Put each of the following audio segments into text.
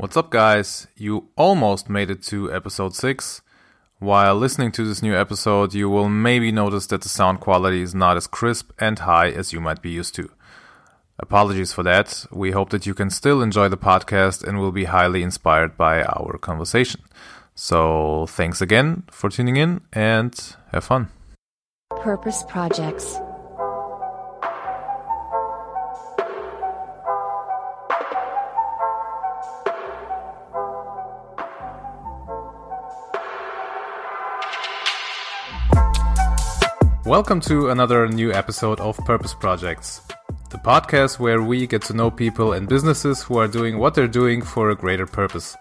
What's up, guys? You almost made it to episode 6. While listening to this new episode, you will maybe notice that the sound quality is not as crisp and high as you might be used to. Apologies for that. We hope that you can still enjoy the podcast and will be highly inspired by our conversation. So, thanks again for tuning in and have fun. Purpose Projects. Welcome to another new episode of Purpose Projects, the podcast where we get to know people and businesses who are doing what they're doing for a greater purpose.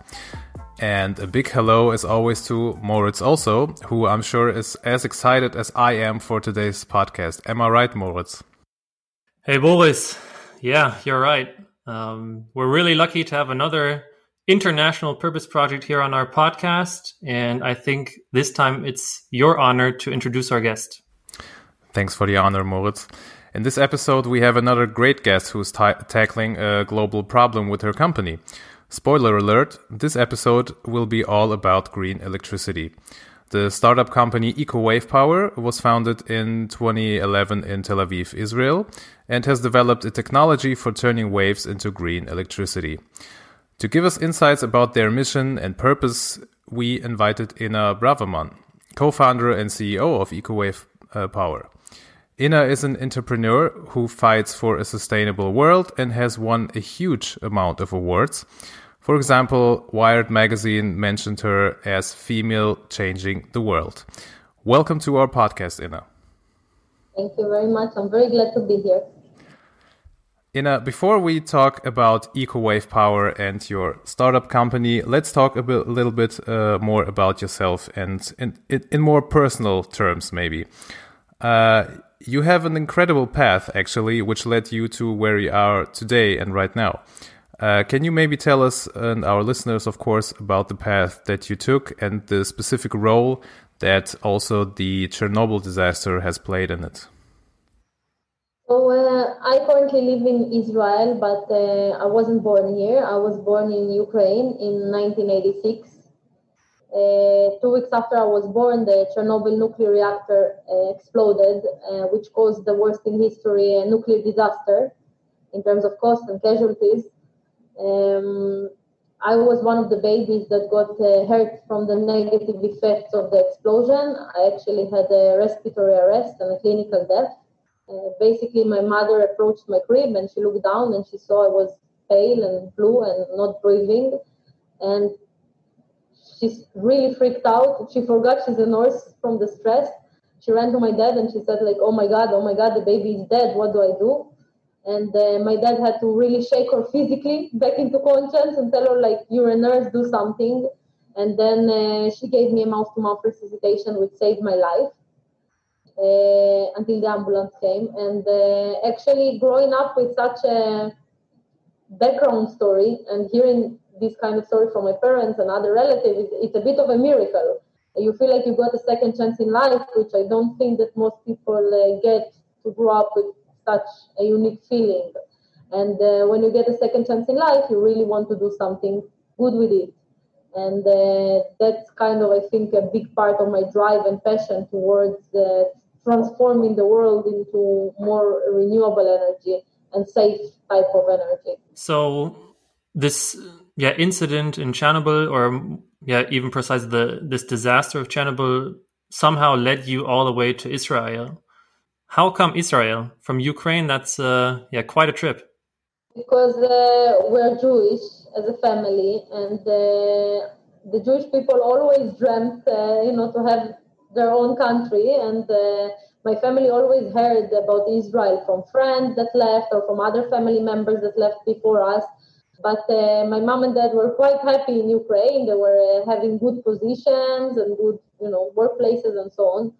And a big hello, as always, to Moritz also, who I'm sure is as excited as I am for today's podcast. Am I right, Moritz? Hey, Boris. Yeah, you're right. Um, we're really lucky to have another international purpose project here on our podcast. And I think this time it's your honor to introduce our guest. Thanks for the honor, Moritz. In this episode, we have another great guest who's ta- tackling a global problem with her company. Spoiler alert, this episode will be all about green electricity. The startup company EcoWave Power was founded in 2011 in Tel Aviv, Israel, and has developed a technology for turning waves into green electricity. To give us insights about their mission and purpose, we invited Inna Braverman, co-founder and CEO of EcoWave uh, Power. Inna is an entrepreneur who fights for a sustainable world and has won a huge amount of awards. For example, Wired magazine mentioned her as female changing the world. Welcome to our podcast, Inna. Thank you very much. I'm very glad to be here. Inna, before we talk about EcoWave Power and your startup company, let's talk a, bit, a little bit uh, more about yourself and in, in, more personal terms, maybe. Uh, you have an incredible path, actually, which led you to where you are today and right now. Uh, can you maybe tell us and our listeners, of course, about the path that you took and the specific role that also the Chernobyl disaster has played in it? So, uh, I currently live in Israel, but uh, I wasn't born here. I was born in Ukraine in 1986. Uh, two weeks after I was born, the Chernobyl nuclear reactor uh, exploded, uh, which caused the worst in history nuclear disaster in terms of cost and casualties. Um, I was one of the babies that got uh, hurt from the negative effects of the explosion. I actually had a respiratory arrest and a clinical death. Uh, basically, my mother approached my crib and she looked down and she saw I was pale and blue and not breathing. And she's really freaked out. She forgot she's a nurse from the stress. She ran to my dad and she said like, "Oh my god, oh my god, the baby is dead. What do I do?" And uh, my dad had to really shake her physically back into conscience and tell her like, "You're a nurse, do something." And then uh, she gave me a mouth-to-mouth resuscitation, which saved my life uh, until the ambulance came. And uh, actually, growing up with such a background story and hearing this kind of story from my parents and other relatives, it's a bit of a miracle. You feel like you got a second chance in life, which I don't think that most people uh, get to grow up with such a unique feeling. And uh, when you get a second chance in life, you really want to do something good with it. And uh, that's kind of, I think, a big part of my drive and passion towards uh, transforming the world into more renewable energy and safe type of energy. So this yeah incident in Chernobyl, or yeah even precise the this disaster of Chernobyl, somehow led you all the way to Israel. How come Israel from Ukraine? That's uh, yeah quite a trip. Because uh, we're Jewish as a family, and uh, the Jewish people always dreamt, uh, you know, to have their own country and uh, my family always heard about Israel from friends that left or from other family members that left before us. But uh, my mom and dad were quite happy in Ukraine. They were uh, having good positions and good, you know, workplaces and so on.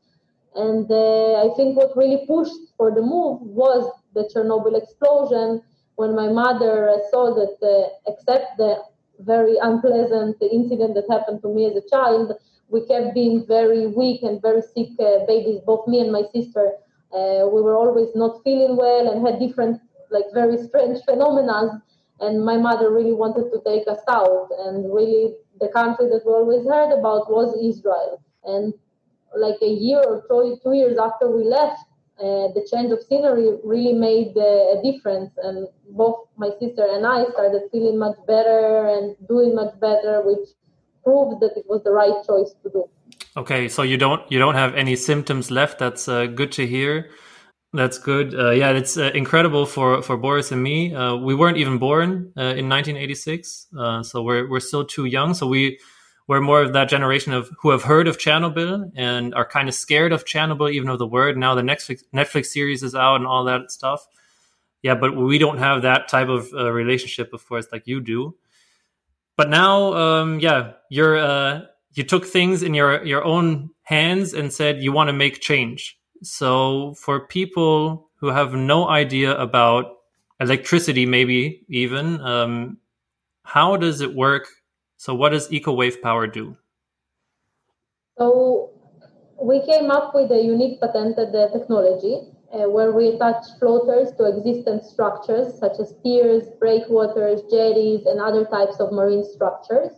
And uh, I think what really pushed for the move was the Chernobyl explosion. When my mother saw that, uh, except the very unpleasant incident that happened to me as a child, we kept being very weak and very sick uh, babies, both me and my sister. Uh, we were always not feeling well and had different, like very strange phenomena. And my mother really wanted to take us out. And really, the country that we always heard about was Israel. And like a year or two, two years after we left, uh, the change of scenery really made uh, a difference. And both my sister and I started feeling much better and doing much better, which proves that it was the right choice to do. Okay, so you don't you don't have any symptoms left. That's uh, good to hear. That's good. Uh, yeah, it's uh, incredible for for Boris and me. Uh, we weren't even born uh, in 1986, uh, so we're we're still too young. So we we're more of that generation of who have heard of Chernobyl and are kind of scared of Chernobyl, even of the word. Now the Netflix Netflix series is out and all that stuff. Yeah, but we don't have that type of relationship, of course, like you do. But now, um, yeah, you're you took things in your your own hands and said you want to make change so for people who have no idea about electricity, maybe even, um, how does it work? So what does EcoWave Power do? So we came up with a unique patented uh, technology uh, where we attach floaters to existing structures such as piers, breakwaters, jetties, and other types of marine structures.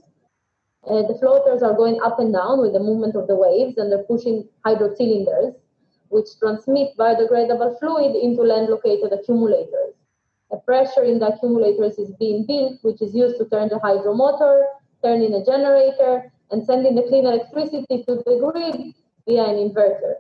Uh, the floaters are going up and down with the movement of the waves and they're pushing hydro cylinders which transmit biodegradable fluid into land-located accumulators. A pressure in the accumulators is being built, which is used to turn the hydro motor, turn in a generator, and sending the clean electricity to the grid via an inverter.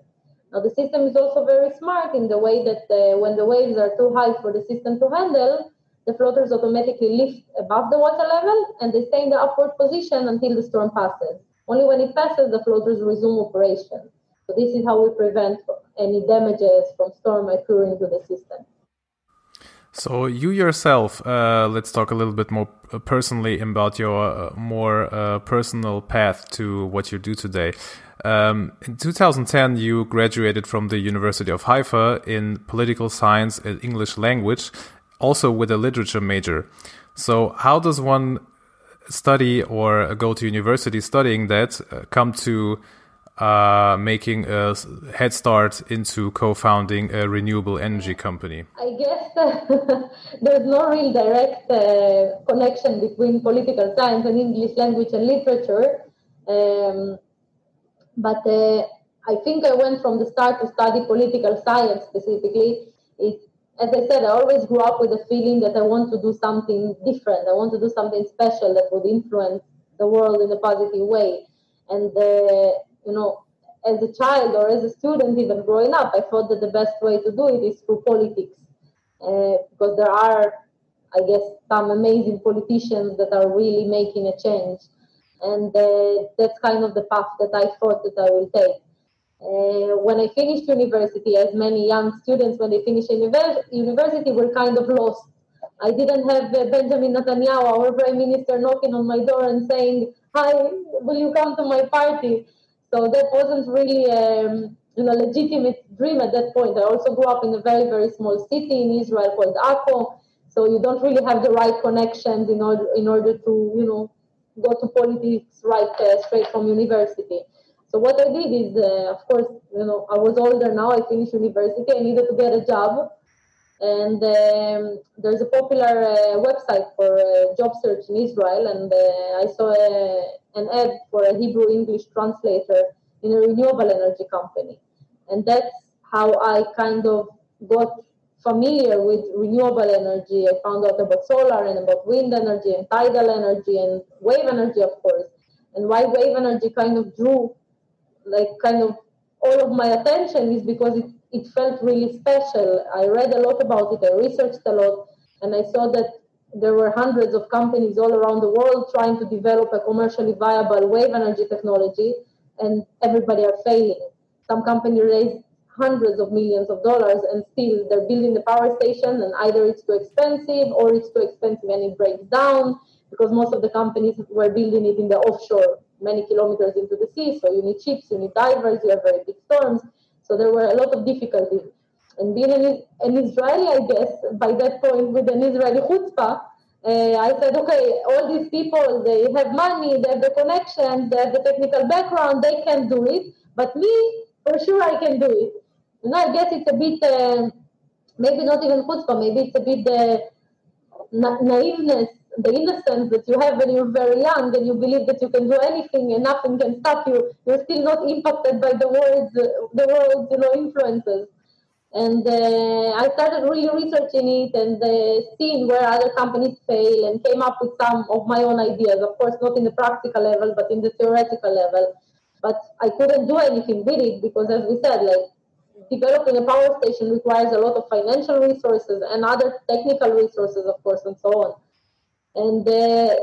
Now, the system is also very smart in the way that uh, when the waves are too high for the system to handle, the floaters automatically lift above the water level and they stay in the upward position until the storm passes. Only when it passes, the floaters resume operation. So this is how we prevent any damages from storm occurring to the system. So you yourself, uh, let's talk a little bit more personally about your uh, more uh, personal path to what you do today. Um, in 2010, you graduated from the University of Haifa in political science and English language, also with a literature major. So how does one study or go to university studying that uh, come to uh, making a head start into co-founding a renewable energy company? I guess uh, there's no real direct uh, connection between political science and English language and literature. Um, but uh, I think I went from the start to study political science specifically. It, as I said, I always grew up with the feeling that I want to do something different. I want to do something special that would influence the world in a positive way. And uh, you know, as a child or as a student, even growing up, I thought that the best way to do it is through politics. Uh, because there are, I guess, some amazing politicians that are really making a change. And uh, that's kind of the path that I thought that I will take. Uh, when I finished university, as many young students, when they finish university, were kind of lost. I didn't have uh, Benjamin Netanyahu, our prime minister, knocking on my door and saying, "Hi, will you come to my party?" So that wasn't really um, you know, legitimate dream at that point. I also grew up in a very, very small city in Israel called Akko. So you don't really have the right connections in order, in order to, you know, go to politics right uh, straight from university. So what I did is, uh, of course, you know, I was older now. I finished university. I needed to get a job, and um, there's a popular uh, website for uh, job search in Israel, and uh, I saw a, an ad for a Hebrew English translator in a renewable energy company. And that's how I kind of got familiar with renewable energy. I found out about solar and about wind energy and tidal energy and wave energy, of course. And why wave energy kind of drew like kind of all of my attention is because it, it felt really special. I read a lot about it, I researched a lot, and I saw that there were hundreds of companies all around the world trying to develop a commercially viable wave energy technology, and everybody are failing. Some companies raised hundreds of millions of dollars, and still they're building the power station, and either it's too expensive or it's too expensive and it breaks down because most of the companies were building it in the offshore, many kilometers into the sea. So you need ships, you need divers, you have very big storms. So there were a lot of difficulties. And being an, an Israeli, I guess, by that point with an Israeli chutzpah, uh, I said, okay, all these people, they have money, they have the connection, they have the technical background, they can do it. But me, for sure, I can do it. Know, I guess it's a bit, uh, maybe not even chutzpah, maybe it's a bit uh, na- naiveness, the innocence that you have when you're very young and you believe that you can do anything and nothing can stop you, you're still not impacted by the world's, the world's you know, influences. And uh, I started really researching it and uh, seeing where other companies fail and came up with some of my own ideas. Of course, not in the practical level, but in the theoretical level. But I couldn't do anything with it because, as we said, like developing a power station requires a lot of financial resources and other technical resources, of course, and so on. And uh,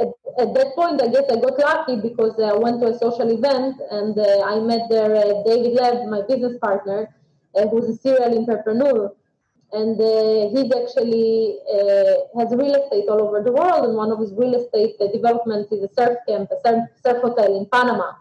at, at, that point, I guess I got lucky because I went to a social event and uh, I met there uh, David Lev, my business partner, uh, who's a serial entrepreneur. And uh, he's actually uh, has real estate all over the world, and one of his real estate developments is a surf camp, a surf, surf hotel in Panama.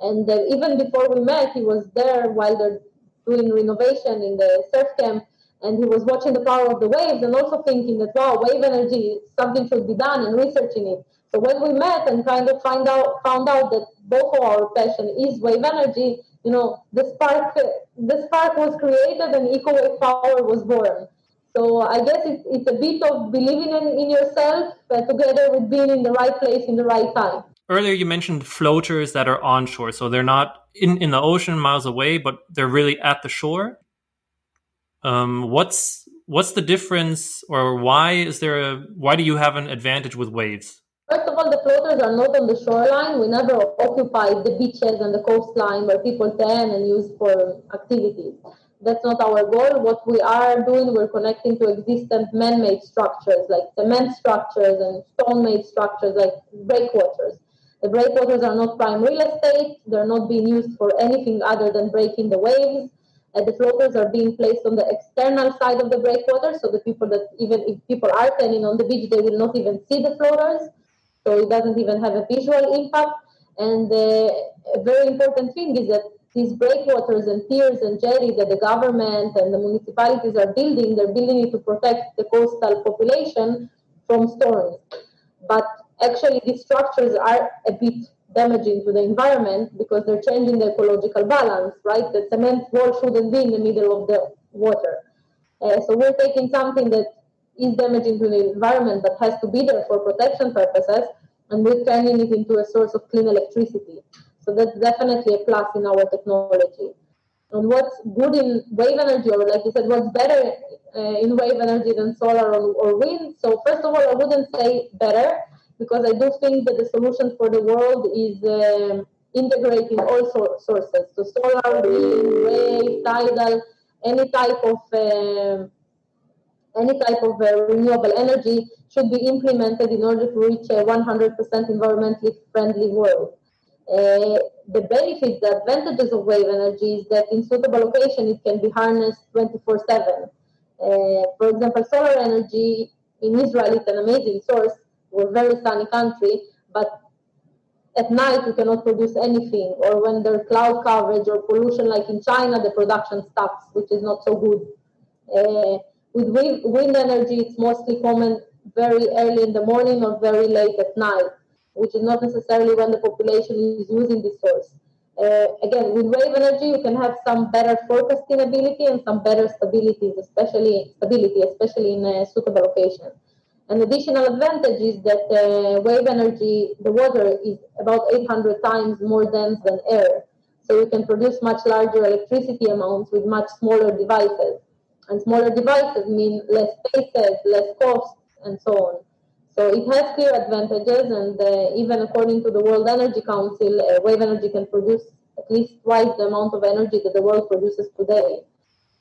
And even before we met, he was there while they're doing renovation in the surf camp and he was watching the power of the waves and also thinking that wow wave energy something should be done and researching it. So when we met and kind of find out found out that both of our passion is wave energy you know the spark the spark was created and EcoWave power was born. So i guess it's, it's a bit of believing in, in yourself uh, together with being in the right place in the right time. Earlier you mentioned floaters that are onshore. So they're not in, in the ocean miles away but they're really at the shore um, what's what's the difference, or why is there a why do you have an advantage with waves? First of all, the floaters are not on the shoreline. We never occupy the beaches and the coastline where people tan and use for activities. That's not our goal. What we are doing, we're connecting to existing man-made structures like cement structures and stone-made structures like breakwaters. The breakwaters are not prime real estate. They're not being used for anything other than breaking the waves. Uh, the floaters are being placed on the external side of the breakwater, so the people that even if people are standing on the beach, they will not even see the floaters, so it doesn't even have a visual impact. And uh, a very important thing is that these breakwaters and piers and jetties that the government and the municipalities are building, they're building it to protect the coastal population from storms. But actually, these structures are a bit damaging to the environment because they're changing the ecological balance, right? The cement wall shouldn't be in the middle of the water. Uh, so we're taking something that is damaging to the environment but has to be there for protection purposes, and we're turning it into a source of clean electricity. So that's definitely a plus in our technology. And what's good in wave energy, or like you said, what's better uh, in wave energy than solar or, or wind? So first of all, I wouldn't say better because I do think that the solution for the world is um, integrating all so- sources. So solar, wind, wave, tidal, any type of uh, any type of uh, renewable energy should be implemented in order to reach a 100% environmentally friendly world. Uh, the benefits, the advantages of wave energy is that in suitable location it can be harnessed 24/7. Uh, for example, solar energy in Israel is an amazing source we're a very sunny country, but at night we cannot produce anything. Or when there's cloud coverage or pollution, like in China, the production stops, which is not so good. Uh, with wind, wind energy, it's mostly common very early in the morning or very late at night, which is not necessarily when the population is using this source. Uh, again, with wave energy, you can have some better forecasting ability and some better stabilities, especially stability, especially in a suitable location. An additional advantage is that uh, wave energy, the water is about 800 times more dense than air. So you can produce much larger electricity amounts with much smaller devices. And smaller devices mean less spaces, less cost, and so on. So it has clear advantages, and uh, even according to the World Energy Council, uh, wave energy can produce at least twice the amount of energy that the world produces today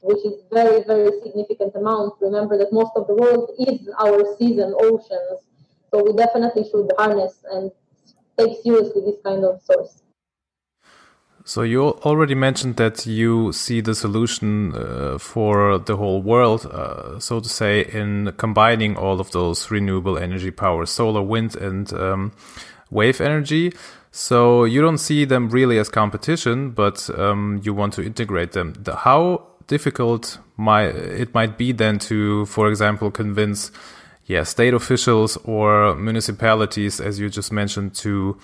which is very, very significant amount. Remember that most of the world is our seas and oceans. So we definitely should harness and take seriously this kind of source. So you already mentioned that you see the solution uh, for the whole world, uh, so to say, in combining all of those renewable energy powers, solar, wind, and um, wave energy. So you don't see them really as competition, but um, you want to integrate them. The, how difficult might it might be then to, for example, convince yeah state officials or municipalities, as you just mentioned, to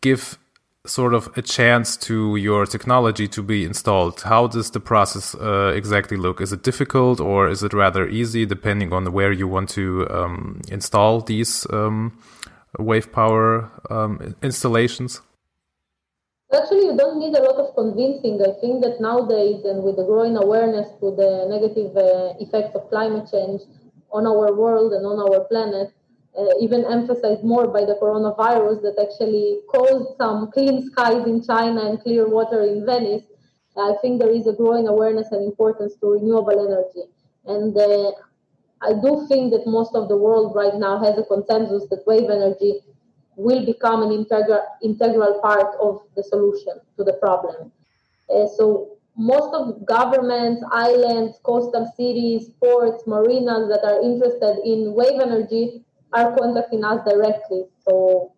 give sort of a chance to your technology to be installed. How does the process uh, exactly look? Is it difficult or is it rather easy, depending on where you want to um, install these um, wave power um, installations? Actually, you don't need a lot of convincing. I think that nowadays, and with the growing awareness to the negative uh, effects of climate change on our world and on our planet, uh, even emphasized more by the coronavirus that actually caused some clean skies in China and clear water in Venice, I think there is a growing awareness and importance to renewable energy. And uh, I do think that most of the world right now has a consensus that wave energy will become an integral integral part of the solution to the problem. Uh, so most of governments, islands, coastal cities, ports, marinas that are interested in wave energy are contacting us directly. So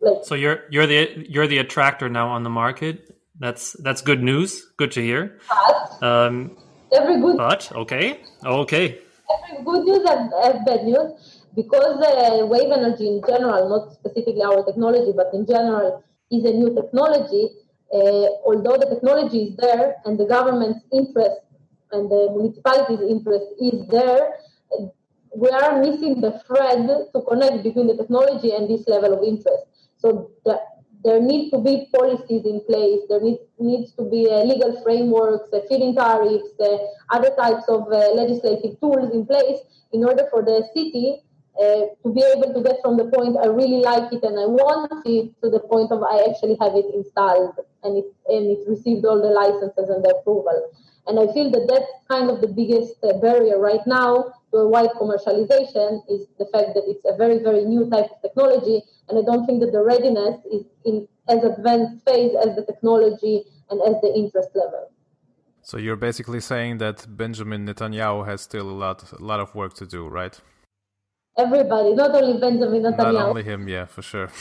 like, so you're you're the you're the attractor now on the market. That's that's good news. Good to hear. But um, every good but okay okay every good news and, and bad news because wave energy in general, not specifically our technology, but in general, is a new technology. Uh, although the technology is there and the government's interest and the municipality's interest is there, we are missing the thread to connect between the technology and this level of interest. So the, there need to be policies in place. There needs, needs to be uh, legal frameworks, uh, feed-in tariffs, uh, other types of uh, legislative tools in place in order for the city uh, to be able to get from the point I really like it and I want it to the point of I actually have it installed and it and it received all the licenses and the approval. And I feel that that's kind of the biggest uh, barrier right now to a wide commercialization is the fact that it's a very very new type of technology, and I don't think that the readiness is in as advanced phase as the technology and as the interest level. So you're basically saying that Benjamin Netanyahu has still a lot a lot of work to do, right? Everybody, not only Benjamin Netanyahu. Not only him, yeah, for sure.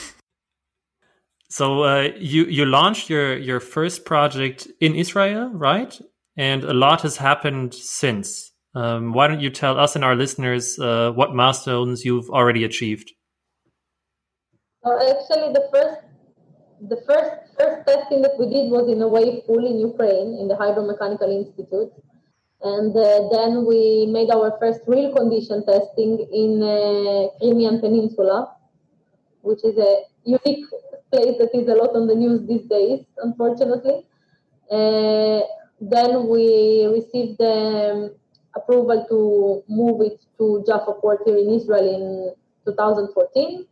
So uh, you you launched your your first project in Israel, right? And a lot has happened since. Um, why don't you tell us and our listeners uh, what milestones you've already achieved? Uh, actually, the first the first first testing that we did was in a wave pool in Ukraine in the Hydromechanical Institute. And uh, then we made our first real condition testing in uh, Crimean Peninsula, which is a unique place that is a lot on the news these days, unfortunately. Uh, then we received um, approval to move it to Jaffa port here in Israel in 2014.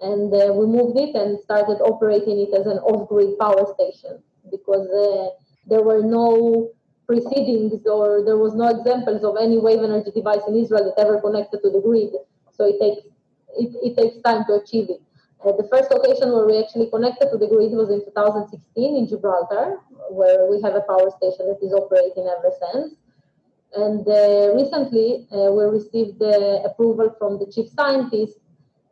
And uh, we moved it and started operating it as an off grid power station because uh, there were no precedings or there was no examples of any wave energy device in Israel that ever connected to the grid. So it takes it, it takes time to achieve it. Uh, the first location where we actually connected to the grid was in 2016 in Gibraltar, where we have a power station that is operating ever since. And uh, recently, uh, we received the approval from the chief scientist,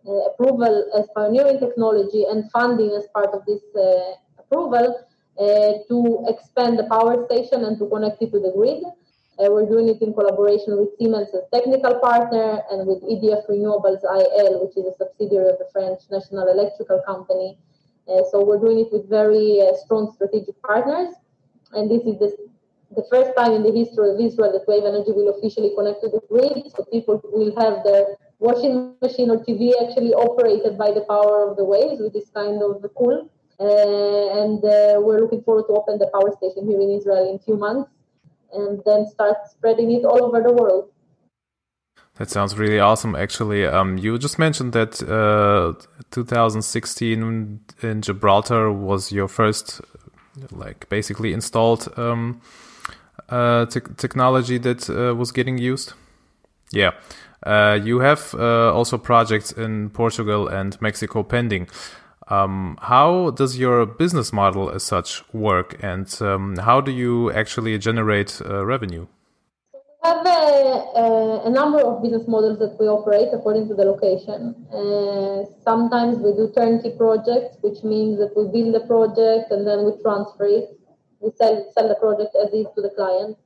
uh, approval as pioneering technology, and funding as part of this uh, approval uh, to expand the power station and to connect it to the grid. Uh, we're doing it in collaboration with Siemens as technical partner and with EDF Renewables IL, which is a subsidiary of the French National Electrical Company. Uh, so we're doing it with very uh, strong strategic partners. And this is the, the first time in the history of Israel that wave energy will officially connect to the grid. So people will have their washing machine or TV actually operated by the power of the waves, which is kind of cool. Uh, and uh, we're looking forward to open the power station here in Israel in a few months and then start spreading it all over the world. That sounds really awesome, actually. Um, you just mentioned that uh, 2016 in Gibraltar was your first, like, basically installed um, uh, te technology that uh, was getting used. Yeah. Uh, you have also projects in Portugal and Mexico pending. Um, how does your business model as such work, and um, how do you actually generate uh, revenue? We have a, a, a, number of business models that we operate according to the location. Uh, sometimes we do turnkey projects, which means that we build the project and then we transfer it. We sell, sell the project as is to the client.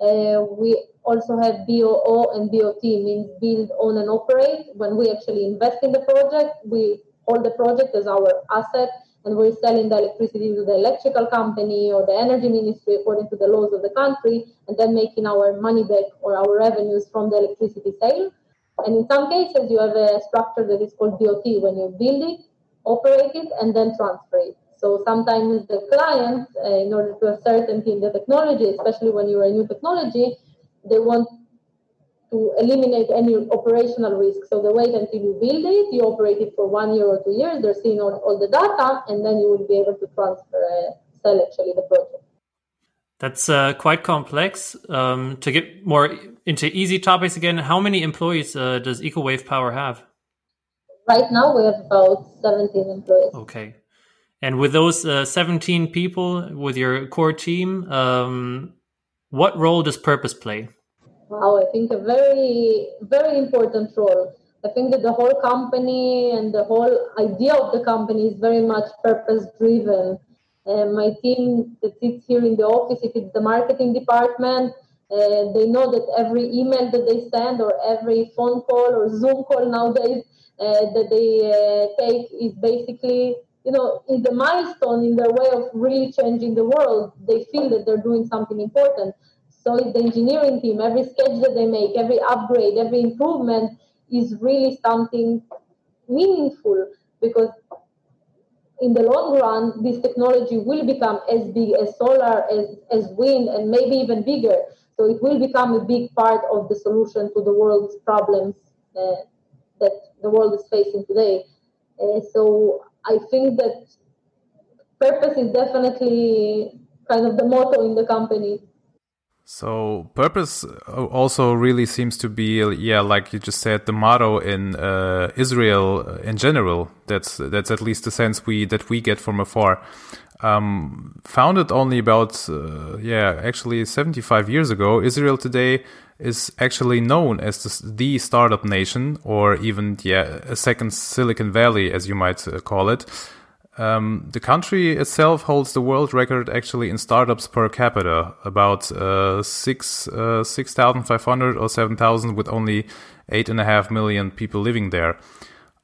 Uh, we also have BOO and BOT, means build, own, and operate. When we actually invest in the project, we hold the project as our asset and we're selling the electricity to the electrical company or the energy ministry according to the laws of the country, and then making our money back or our revenues from the electricity sale. And in some cases, you have a structure that is called BOT when you build it, operate it, and then transfer it. So sometimes the clients, uh, in order to have certainty in the technology, especially when you're a new technology, they want to eliminate any operational risk. So they wait until you build it, you operate it for one year or two years, they're seeing all, all the data, and then you will be able to transfer, uh, sell actually the project. That's uh, quite complex. Um, to get more into easy topics again, how many employees uh, does EcoWave Power have? Right now, we have about 17 employees. Okay. And with those uh, 17 people, with your core team, um, what role does purpose play? Wow, I think a very, very important role. I think that the whole company and the whole idea of the company is very much purpose driven. Uh, my team that sits here in the office, if it's the marketing department, uh, they know that every email that they send or every phone call or Zoom call nowadays uh, that they uh, take is basically, you know, is a milestone in their way of really changing the world. They feel that they're doing something important. So it's the engineering team. Every sketch that they make, every upgrade, every improvement is really something meaningful because in the long run, this technology will become as big as solar, as, as wind, and maybe even bigger. So it will become a big part of the solution to the world's problems uh, that the world is facing today. Uh, so I think that purpose is definitely kind of the motto in the company. So purpose uh, also really seems to be, yeah, like you just said, the motto in uh, Israel uh, in general. That's that's at least the sense we that we get from afar. Um, founded only about, uh, yeah, actually 75 years ago, Israel today is actually known as the, the startup nation, or even yeah, a second Silicon Valley, as you might uh, call it. Um, the country itself holds the world record actually in startups per capita, about uh, six uh, six thousand five hundred or seven thousand, with only eight and a half million people living there.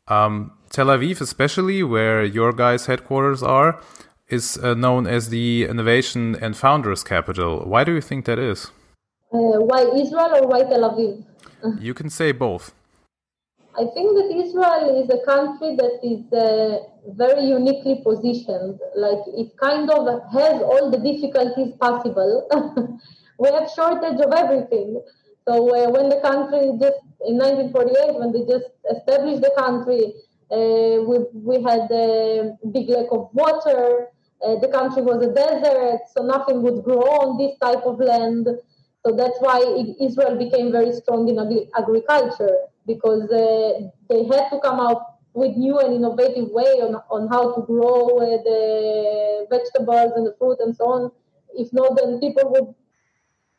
Um, Tel Aviv, especially where your guys' headquarters are, is uh, known as the innovation and founders capital. Why do you think that is? Uh, why Israel or why Tel Aviv? You can say both. I think that Israel is a country that is uh, very uniquely positioned. Like it kind of has all the difficulties possible. we have shortage of everything. So uh, when the country just in 1948, when they just established the country, uh, we we had a big lack of water. Uh, the country was a desert, so nothing would grow on this type of land. So that's why Israel became very strong in agriculture because uh, they had to come out with new and innovative way on, on how to grow uh, the vegetables and the fruit and so on. If not, then people would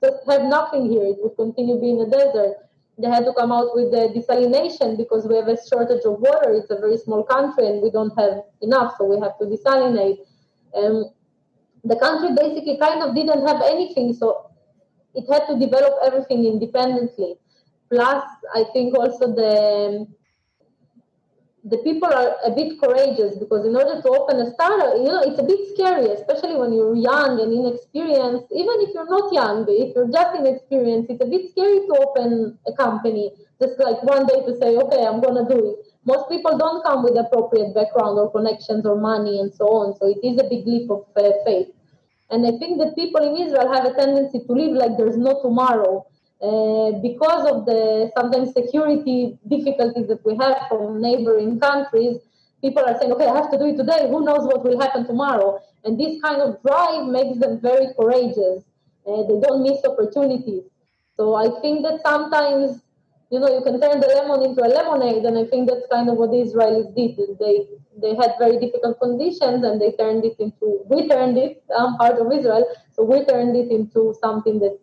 just have nothing here. It would continue being a desert. They had to come out with the desalination because we have a shortage of water. It's a very small country and we don't have enough, so we have to desalinate. Um, the country basically kind of didn't have anything, so it had to develop everything independently. Plus, I think also the the people are a bit courageous because in order to open a startup, you know, it's a bit scary, especially when you're young and inexperienced. Even if you're not young, if you're just inexperienced, it's a bit scary to open a company just like one day to say, okay, I'm gonna do it. Most people don't come with appropriate background or connections or money and so on. So it is a big leap of uh, faith. And I think that people in Israel have a tendency to live like there's no tomorrow. Uh, because of the sometimes security difficulties that we have from neighboring countries, people are saying, okay, I have to do it today. Who knows what will happen tomorrow? And this kind of drive makes them very courageous. Uh, they don't miss opportunities. So I think that sometimes, you know, you can turn the lemon into a lemonade, and I think that's kind of what the Israelis did. They they had very difficult conditions, and they turned it into we turned it um, part of Israel, so we turned it into something that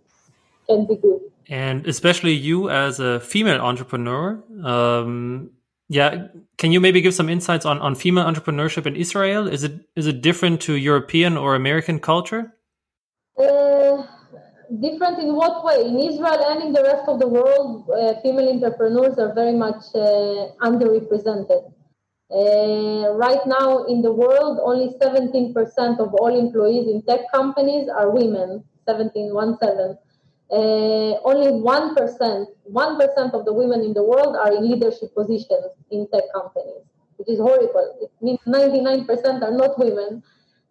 can be good and especially you as a female entrepreneur. Um, yeah, can you maybe give some insights on, on female entrepreneurship in Israel? Is it is it different to European or American culture? Uh, different in what way? In Israel and in the rest of the world, uh, female entrepreneurs are very much uh, underrepresented. Uh, right now in the world, only 17% of all employees in tech companies are women, 17, 1 7. Uh, only 1%, 1% of the women in the world are in leadership positions in tech companies, which is horrible. It means 99% are not women.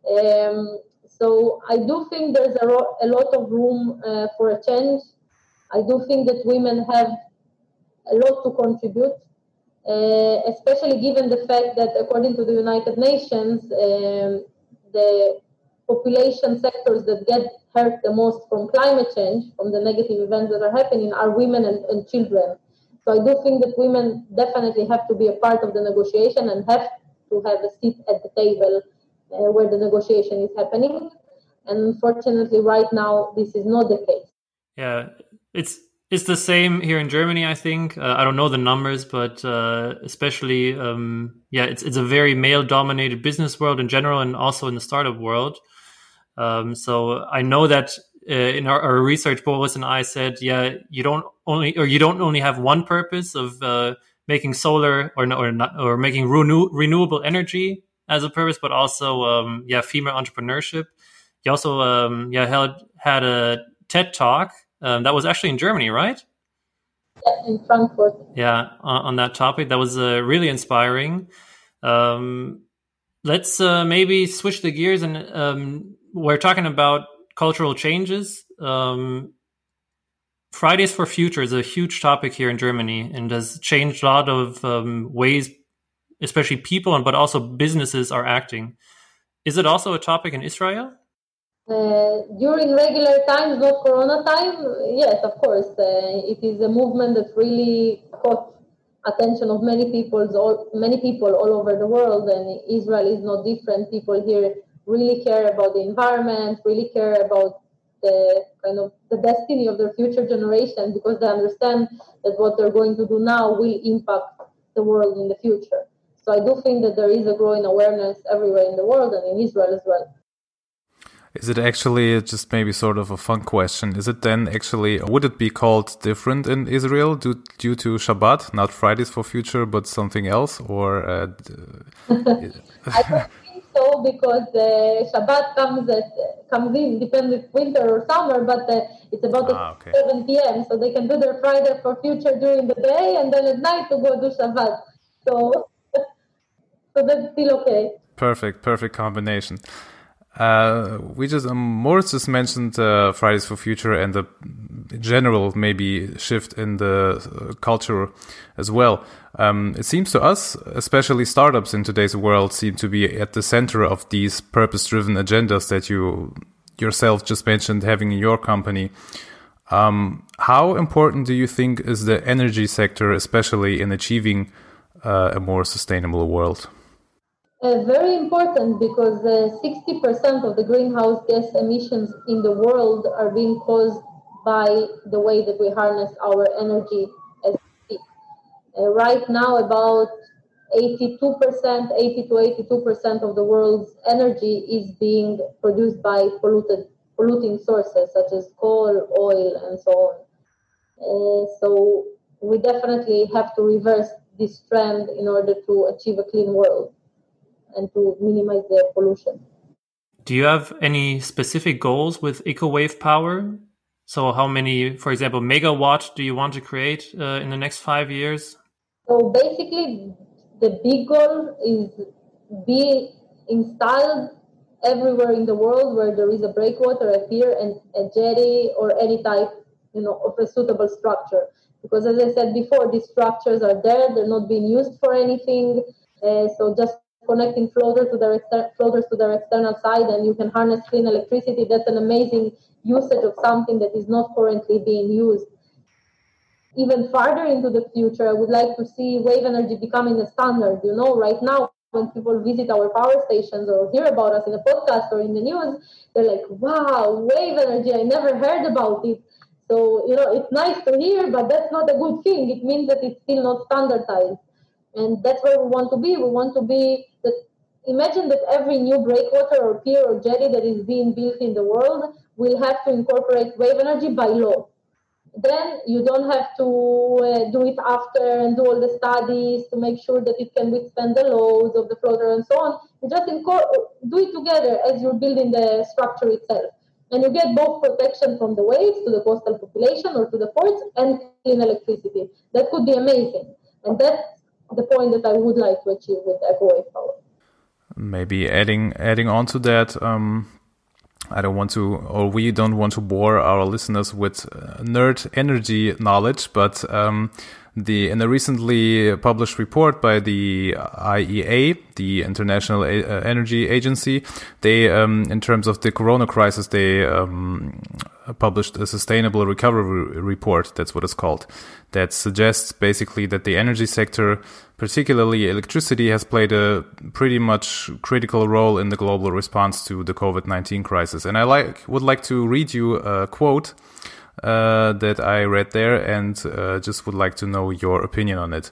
Um, so I do think there's a, ro- a lot of room uh, for a change. I do think that women have a lot to contribute uh, especially given the fact that according to the United Nations, um, the population sectors that get hurt the most from climate change, from the negative events that are happening, are women and, and children. So I do think that women definitely have to be a part of the negotiation and have to have a seat at the table uh, where the negotiation is happening. And unfortunately, right now, this is not the case. Yeah, it's it's the same here in Germany. I think uh, I don't know the numbers, but uh, especially um, yeah, it's it's a very male dominated business world in general, and also in the startup world. Um, so I know that uh, in our, our, research, Boris and I said, yeah, you don't only or you don't only have one purpose of uh, making solar or or not or making renew, renewable energy as a purpose, but also um, yeah, female entrepreneurship. You also um, yeah held had a TED talk um, that was actually in Germany, right? Yeah, in Frankfurt. Yeah, on, on that topic, that was uh, really inspiring. Um, let's uh, maybe switch the gears, and um, we're talking about cultural changes. Um, Fridays for Future is a huge topic here in Germany, and has changed a lot of um, ways, especially people, but also businesses are acting. Is it also a topic in Israel? Uh, during regular times, not Corona time, yes, of course, uh, it is a movement that really caught attention of many people, all, many people all over the world, and Israel is not different. People here really care about the environment, really care about the kind of the destiny of their future generation because they understand that what they're going to do now will impact the world in the future. So I do think that there is a growing awareness everywhere in the world and in Israel as well. Is it actually just maybe sort of a fun question? Is it then actually, would it be called different in Israel due, due to Shabbat, not Fridays for Future, but something else? Or uh, I so because uh, Shabbat comes at, comes in, depends if winter or summer, but uh, it's about ah, okay. 7 p.m. So they can do their Friday for Future during the day and then at night to go do Shabbat. So, so that's still okay. Perfect, perfect combination. Uh, we just um, Moritz just mentioned uh, Fridays for Future and the general maybe shift in the uh, culture as well. Um, it seems to us, especially startups in today's world, seem to be at the center of these purpose-driven agendas that you yourself just mentioned having in your company. Um, how important do you think is the energy sector, especially in achieving uh, a more sustainable world? Uh, very important because uh, 60% of the greenhouse gas emissions in the world are being caused by the way that we harness our energy as we speak. Uh, right now, about 82%, 80 to 82% of the world's energy is being produced by polluted, polluting sources such as coal, oil, and so on. Uh, so we definitely have to reverse this trend in order to achieve a clean world and to minimize the pollution. Do you have any specific goals with EcoWave Power? So, how many, for example, megawatt do you want to create uh, in the next five years? So, basically, the big goal is be installed everywhere in the world where there is a breakwater, a pier, and a jetty, or any type, you know, of a suitable structure. Because, as I said before, these structures are there; they're not being used for anything. Uh, so, just connecting floaters to their exter- floaters to their external side, and you can harness clean electricity. That's an amazing usage of something that is not currently being used. Even farther into the future, I would like to see wave energy becoming a standard. You know, right now when people visit our power stations or hear about us in a podcast or in the news, they're like, "Wow, wave energy! I never heard about it." So you know, it's nice to hear, but that's not a good thing. It means that it's still not standardized and that's where we want to be. We want to be. Imagine that every new breakwater or pier or jetty that is being built in the world will have to incorporate wave energy by law. then you don't have to uh, do it after and do all the studies to make sure that it can withstand the loads of the floater and so on. You just do it together as you're building the structure itself. And you get both protection from the waves to the coastal population or to the ports and clean electricity. That could be amazing. And that's the point that I would like to achieve with EcoWave Power. Maybe adding adding on to that, um, I don't want to, or we don't want to bore our listeners with uh, nerd energy knowledge, but um, the in a recently published report by the IEA, the International uh, Energy Agency, they, um, in terms of the Corona crisis, they um, published a sustainable recovery report. That's what it's called. That suggests basically that the energy sector, particularly electricity, has played a pretty much critical role in the global response to the COVID nineteen crisis. And I like would like to read you a quote uh, that I read there and uh, just would like to know your opinion on it.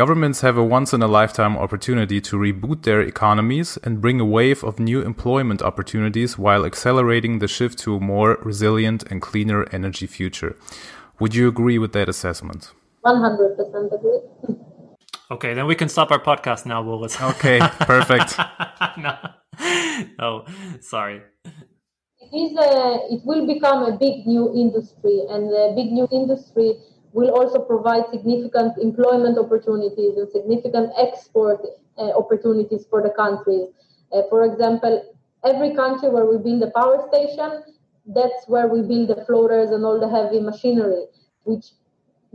Governments have a once in a lifetime opportunity to reboot their economies and bring a wave of new employment opportunities while accelerating the shift to a more resilient and cleaner energy future. Would you agree with that assessment? 100% agree. Okay, then we can stop our podcast now, Boris. Okay, perfect. no. no, sorry. It is a, it will become a big new industry, and the big new industry will also provide significant employment opportunities and significant export uh, opportunities for the countries. Uh, for example, every country where we build a power station, that's where we build the floaters and all the heavy machinery, which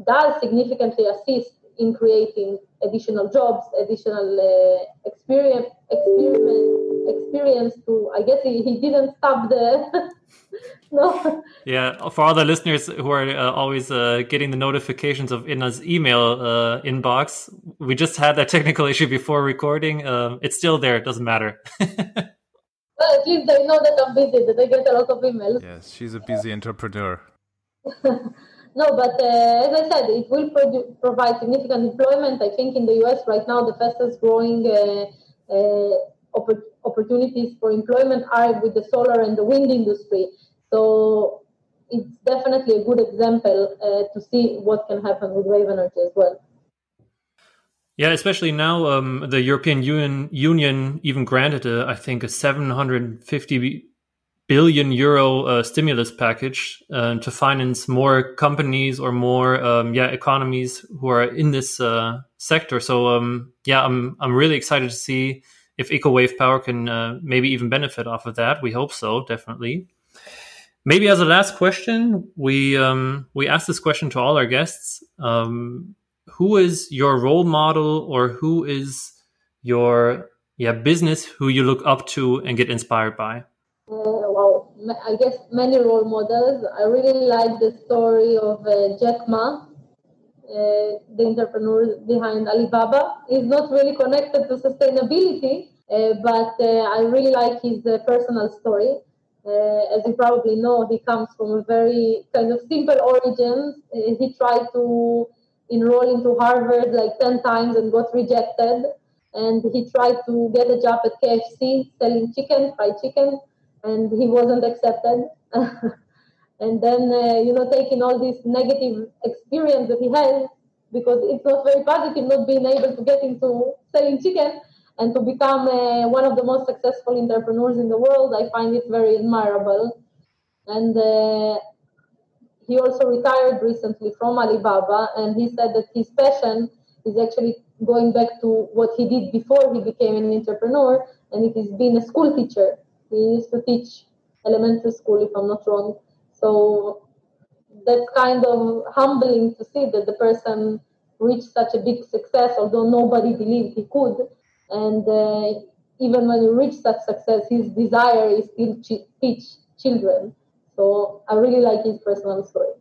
does significantly assist in creating additional jobs, additional uh, experience, experiment, experience to. I guess he, he didn't stop the. no. Yeah, for all the listeners who are uh, always uh, getting the notifications of Inna's email uh, inbox, we just had that technical issue before recording. Um, it's still there; it doesn't matter. well, at least they know that I'm busy. That I get a lot of emails. Yes, she's a busy entrepreneur. No, but uh, as I said, it will produ- provide significant employment. I think in the US right now, the fastest growing uh, uh, opp- opportunities for employment are with the solar and the wind industry. So it's definitely a good example uh, to see what can happen with wave energy as well. Yeah, especially now, um, the European Union, Union even granted, a, I think, a 750 billion euro uh, stimulus package uh, to finance more companies or more um, yeah economies who are in this uh, sector. So um, yeah, I'm I'm really excited to see if EcoWave Power can uh, maybe even benefit off of that. We hope so, definitely. Maybe as a last question, we um, we ask this question to all our guests. Um, who is your role model, or who is your yeah business who you look up to and get inspired by? Uh, wow, I guess many role models. I really like the story of uh, Jack Ma, uh, the entrepreneur behind Alibaba. He's not really connected to sustainability, uh, but uh, I really like his uh, personal story. As you probably know, he comes from a very kind of simple origins. he tried to enroll into Harvard like 10 times and got rejected. And he tried to get a job at KFC selling chicken, fried chicken and he wasn't accepted. and then, uh, you know, taking all this negative experience that he has, because it's not very positive not being able to get into selling chicken and to become uh, one of the most successful entrepreneurs in the world, I find it very admirable. And uh, he also retired recently from Alibaba, and he said that his passion is actually going back to what he did before he became an entrepreneur, and it is being a school teacher he used to teach elementary school, if I'm not wrong. So that's kind of humbling to see that the person reached such a big success, although nobody believed he could. And uh, even when he reached such success, his desire is still to teach children. So I really like his personal story.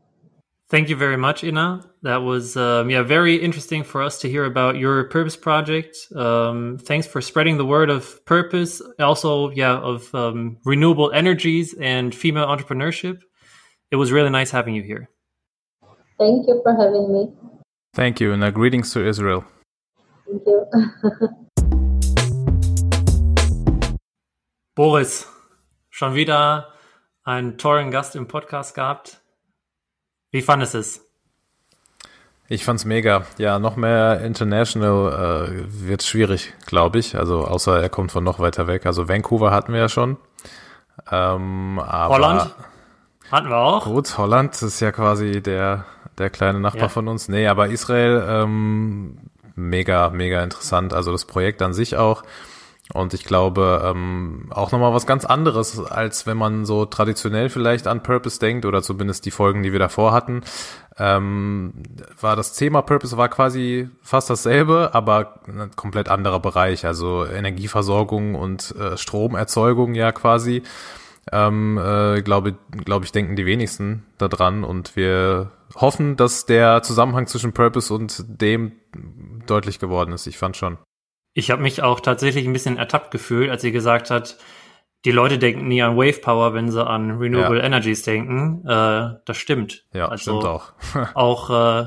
Thank you very much, Inna. That was um, yeah very interesting for us to hear about your purpose project. Um, thanks for spreading the word of purpose, also yeah of um, renewable energies and female entrepreneurship. It was really nice having you here. Thank you for having me. Thank you, and uh, greetings to Israel. Thank you. Boris, schon wieder einen tollen Gast im Podcast gehabt. Wie fandest du es? Ich fand's mega. Ja, noch mehr international äh, wird schwierig, glaube ich. Also außer er kommt von noch weiter weg. Also Vancouver hatten wir ja schon. Ähm, aber Holland hatten wir auch. Gut, Holland ist ja quasi der der kleine Nachbar Ja. von uns. Nee, aber Israel ähm, mega mega interessant. Also das Projekt an sich auch. Und ich glaube, ähm, auch nochmal was ganz anderes, als wenn man so traditionell vielleicht an Purpose denkt oder zumindest die Folgen, die wir davor hatten. Ähm, war das Thema Purpose war quasi fast dasselbe, aber ein komplett anderer Bereich. Also Energieversorgung und äh, Stromerzeugung ja quasi. Ähm, äh, glaube, glaube ich, denken die wenigsten daran und wir hoffen, dass der Zusammenhang zwischen Purpose und dem deutlich geworden ist. Ich fand schon. Ich habe mich auch tatsächlich ein bisschen ertappt gefühlt, als sie gesagt hat, die Leute denken nie an Wave Power, wenn sie an Renewable Ja. Energies denken. Äh, das stimmt. Ja, Also stimmt auch. Auch äh,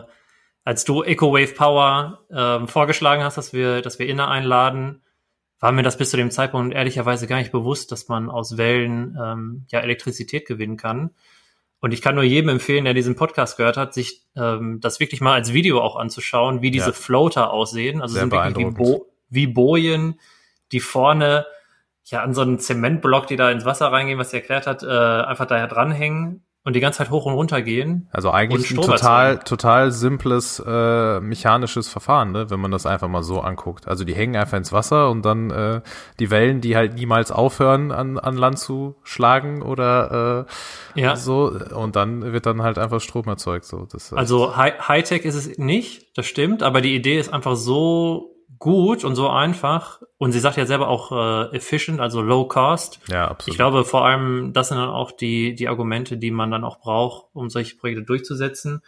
als du Eco Wave Power ähm, vorgeschlagen hast, dass wir, dass wir Inner einladen, war mir das bis zu dem Zeitpunkt ehrlicherweise gar nicht bewusst, dass man aus Wellen ähm, ja Elektrizität gewinnen kann. Und ich kann nur jedem empfehlen, der diesen Podcast gehört hat, sich ähm, das wirklich mal als Video auch anzuschauen, wie diese Ja. Floater aussehen. Also Sehr sind wirklich wie. Bo wie Bojen, die vorne ja an so einen Zementblock, die da ins Wasser reingehen, was sie erklärt hat, äh, einfach daher dranhängen und die ganze Zeit hoch und runter gehen. Also eigentlich ein total, total simples äh, mechanisches Verfahren, ne? wenn man das einfach mal so anguckt. Also die hängen einfach ins Wasser und dann äh, die Wellen, die halt niemals aufhören, an, an Land zu schlagen oder äh, Ja. so. Und dann wird dann halt einfach Strom erzeugt. So. Das, ist- Also Hi- Hightech ist es nicht, das stimmt, aber die Idee ist einfach so gut und so einfach. Und sie sagt ja selber auch äh, efficient, also low cost. ja, absolut. Ich glaube, vor allem, das sind dann auch die, die Argumente, die man dann auch braucht, um solche Projekte durchzusetzen.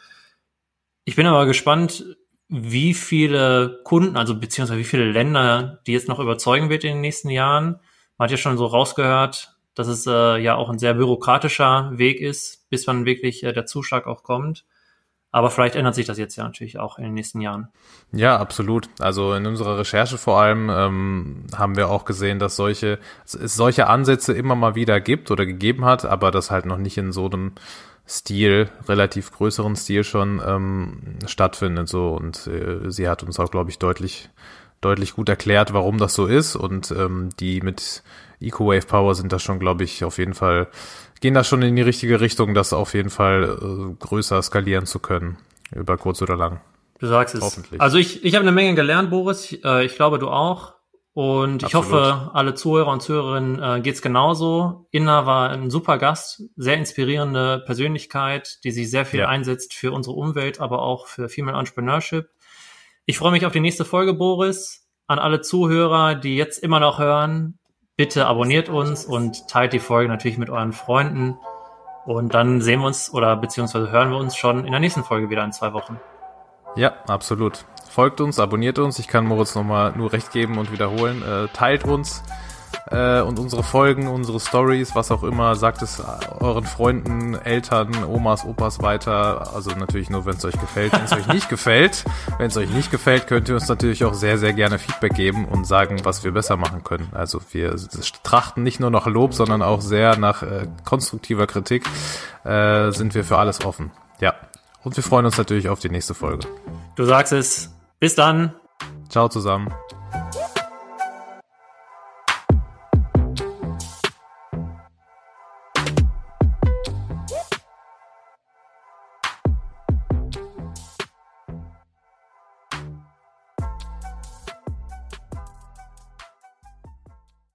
Ich bin aber gespannt, wie viele Kunden, also beziehungsweise wie viele Länder, die jetzt noch überzeugen wird in den nächsten Jahren. Man hat ja schon so rausgehört, dass es äh, ja auch ein sehr bürokratischer Weg ist, bis man wirklich äh, der Zuschlag auch kommt. Aber vielleicht ändert sich das jetzt ja natürlich auch in den nächsten Jahren. Ja, absolut. Also in unserer Recherche vor allem ähm, haben wir auch gesehen, dass solche es solche Ansätze immer mal wieder gibt oder gegeben hat, aber das halt noch nicht in so einem Stil, relativ größeren Stil schon ähm, stattfindet. So und äh, sie hat uns auch, glaube ich, deutlich deutlich gut erklärt, warum das so ist und ähm, die mit EcoWave Power sind da schon, glaube ich, auf jeden Fall gehen da schon in die richtige Richtung, das auf jeden Fall äh, größer skalieren zu können über kurz oder lang. Du sagst es. Hoffentlich. Also ich, ich habe eine Menge gelernt, Boris. Ich, äh, ich glaube, du auch. Und ich Absolut. hoffe, alle Zuhörer und Zuhörerinnen äh, geht's genauso. Inna war ein super Gast, sehr inspirierende Persönlichkeit, die sich sehr viel Ja. einsetzt für unsere Umwelt, aber auch für Female Entrepreneurship. Ich freue mich auf die nächste Folge, Boris. An alle Zuhörer, die jetzt immer noch hören, bitte abonniert uns und teilt die Folge natürlich mit euren Freunden. Und dann sehen wir uns oder beziehungsweise hören wir uns schon in der nächsten Folge wieder in zwei Wochen. Ja, absolut. Folgt uns, abonniert uns. Ich kann Moritz nochmal nur recht geben und wiederholen. Äh, teilt uns äh, und unsere Folgen, unsere Stories, was auch immer. Sagt es euren Freunden, Eltern, Omas, Opas weiter. Also natürlich nur, wenn es euch gefällt. Wenn es euch nicht gefällt, wenn es euch nicht gefällt, könnt ihr uns natürlich auch sehr, sehr gerne Feedback geben und sagen, was wir besser machen können. Also wir trachten nicht nur nach Lob, sondern auch sehr nach äh, konstruktiver Kritik. Äh, sind wir für alles offen. Ja. Und wir freuen uns natürlich auf die nächste Folge. Du sagst es. Bis dann. Ciao zusammen.